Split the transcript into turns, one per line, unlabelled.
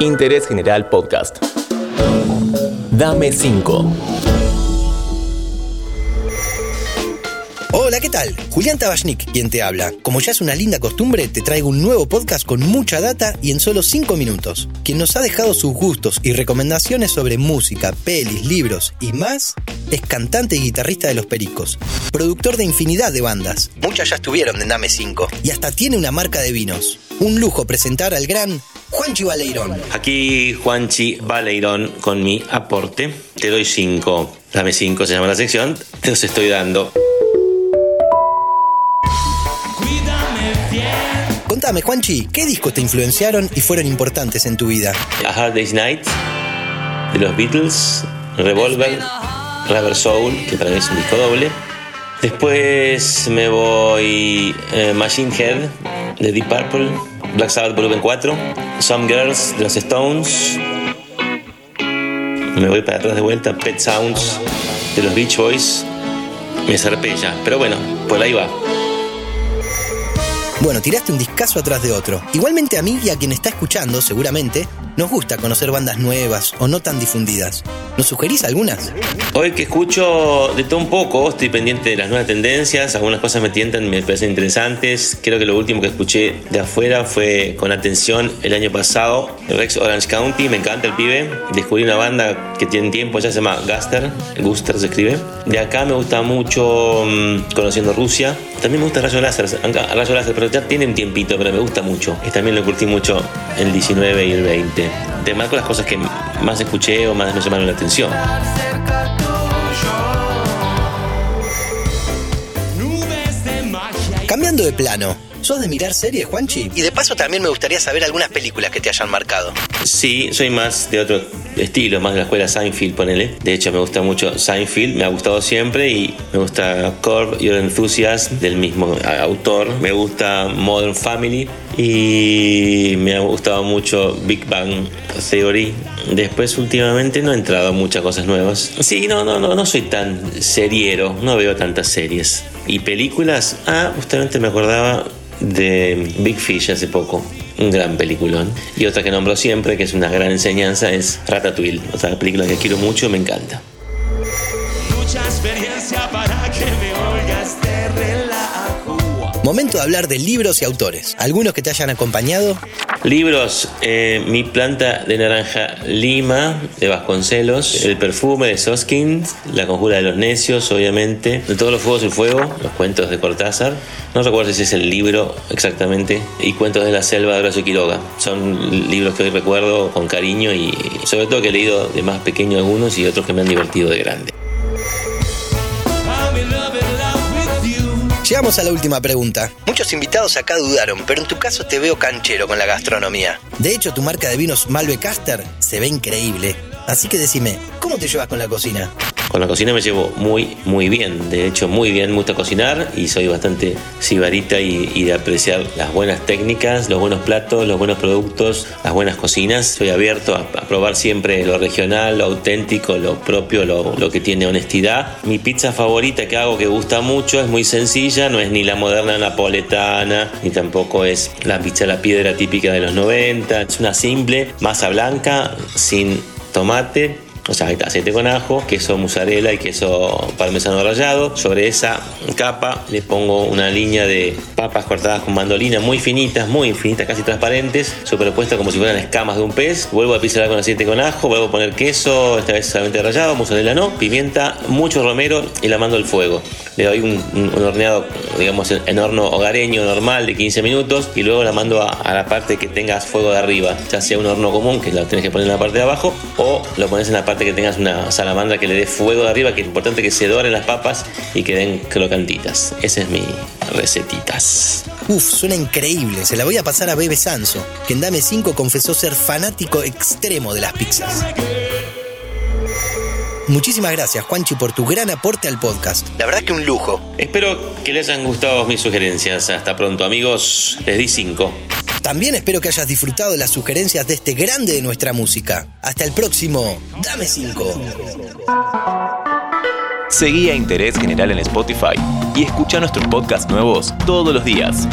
Interés General Podcast. Dame 5.
Hola, ¿qué tal? Julián Tabachnik, quien te habla. Como ya es una linda costumbre, te traigo un nuevo podcast con mucha data y en solo 5 minutos. Quien nos ha dejado sus gustos y recomendaciones sobre música, pelis, libros y más es cantante y guitarrista de Los Pericos, productor de infinidad de bandas. Muchas ya estuvieron en Dame 5 y hasta tiene una marca de vinos. Un lujo presentar al gran Juanchi Baleirón.
Aquí Juanchi Baleirón con mi aporte. Te doy 5. Dame 5 se llama la sección. Te los estoy dando.
Contame, Juanchi, ¿qué discos te influenciaron y fueron importantes en tu vida?
A Hard Day's Night de los Beatles, Revolver, Rubber Soul, que para mí es un disco doble. Después me voy eh, Machine Head de Deep Purple, Black Sabbath Volumen 4, Some Girls de los Stones. Me voy para atrás de vuelta, Pet Sounds de los Beach Boys. Me zarpé ya, pero bueno, por ahí va.
Bueno, tiraste un discazo atrás de otro. Igualmente a mí y a quien está escuchando, seguramente, nos gusta conocer bandas nuevas o no tan difundidas. ¿Nos sugerís algunas?
Hoy que escucho de todo un poco, estoy pendiente de las nuevas tendencias, algunas cosas me tientan, me parecen interesantes. Creo que lo último que escuché de afuera fue con atención el año pasado, Rex Orange County, me encanta el pibe. Descubrí una banda que tiene tiempo, ya se llama Guster, Guster se escribe. De acá me gusta mucho mm, Conociendo Rusia. También me gusta Rayo Láser, Rayo Láser, pero ya tiene un tiempito, pero me gusta mucho. Y también lo curtí mucho el 19 y el 20. Te marco las cosas que más escuché o más me llamaron la atención.
Cambiando de plano, ¿sos de mirar series, Juanchi? Y de paso también me gustaría saber algunas películas que te hayan marcado.
Sí, soy más de otro estilo, más de la escuela Seinfeld, ponele. De hecho, me gusta mucho Seinfeld, me ha gustado siempre y me gusta Corp Your Enthusiasm del mismo autor. Me gusta Modern Family y me ha gustado mucho Big Bang Theory. Después, últimamente, no he entrado a muchas cosas nuevas. Sí, no, no, no, no soy tan seriero, no veo tantas series. Y películas, ah, justamente me acordaba de Big Fish hace poco. Un gran peliculón. Y otra que nombro siempre, que es una gran enseñanza, es Ratatouille. Otra película que quiero mucho, me encanta.
Mucha experiencia para que me oigas de relajo.
Momento de hablar de libros y autores. ¿Algunos que te hayan acompañado?
Libros, eh, Mi planta de naranja lima de Vasconcelos, El perfume de Soskin, La conjura de los necios, obviamente, De todos los fuegos el fuego, los cuentos de Cortázar. No recuerdo si es el libro exactamente, y Cuentos de la selva de Horacio Quiroga. Son libros que hoy recuerdo con cariño y sobre todo que he leído de más pequeño algunos y otros que me han divertido de grande.
Llegamos a la última pregunta. Muchos invitados acá dudaron, pero en tu caso te veo canchero con la gastronomía. De hecho, tu marca de vinos Malve Caster se ve increíble. Así que decime, ¿cómo te llevas con la cocina?
Con la cocina me llevo muy, muy bien. De hecho, muy bien. Me gusta cocinar y soy bastante sibarita y, de apreciar las buenas técnicas, los buenos platos, los buenos productos, las buenas cocinas. Soy abierto a, a probar siempre lo regional, lo auténtico, lo propio, lo, lo que tiene honestidad. Mi pizza favorita que hago que gusta mucho es muy sencilla. No es ni la moderna napoletana, ni tampoco es la pizza a la piedra típica de los 90. Es una simple masa blanca sin tomate, o sea, aceite con ajo, queso mozzarella y queso parmesano rallado. Sobre esa capa le pongo una línea de papas cortadas con mandolina muy finitas, muy finitas, casi transparentes, superpuestas como si fueran escamas de un pez. Vuelvo a pisotear con aceite con ajo, vuelvo a poner queso, esta vez solamente rallado, mozzarella no, pimienta, mucho romero y la mando al fuego. Le doy un, horneado, digamos, en horno hogareño normal de 15 minutos y luego la mando a, la parte que tengas fuego de arriba, ya sea un horno común que lo tienes que poner en la parte de abajo o lo pones en la parte que tengas una salamandra que le dé fuego de arriba, que es importante que se doren las papas y queden crocantitas. Esa es mi recetitas.
Uf, suena increíble. Se la voy a pasar a Bebe Sanso, que en Dame 5 confesó ser fanático extremo de las pizzas. Muchísimas gracias, Juanchi, por tu gran aporte al podcast. La verdad que un lujo.
Espero que les hayan gustado mis sugerencias. Hasta pronto, amigos. Les di 5.
También espero que hayas disfrutado de las sugerencias de este grande de nuestra música. Hasta el próximo Dame 5.
Seguí a Interés General en Spotify y escucha nuestros podcasts nuevos todos los días.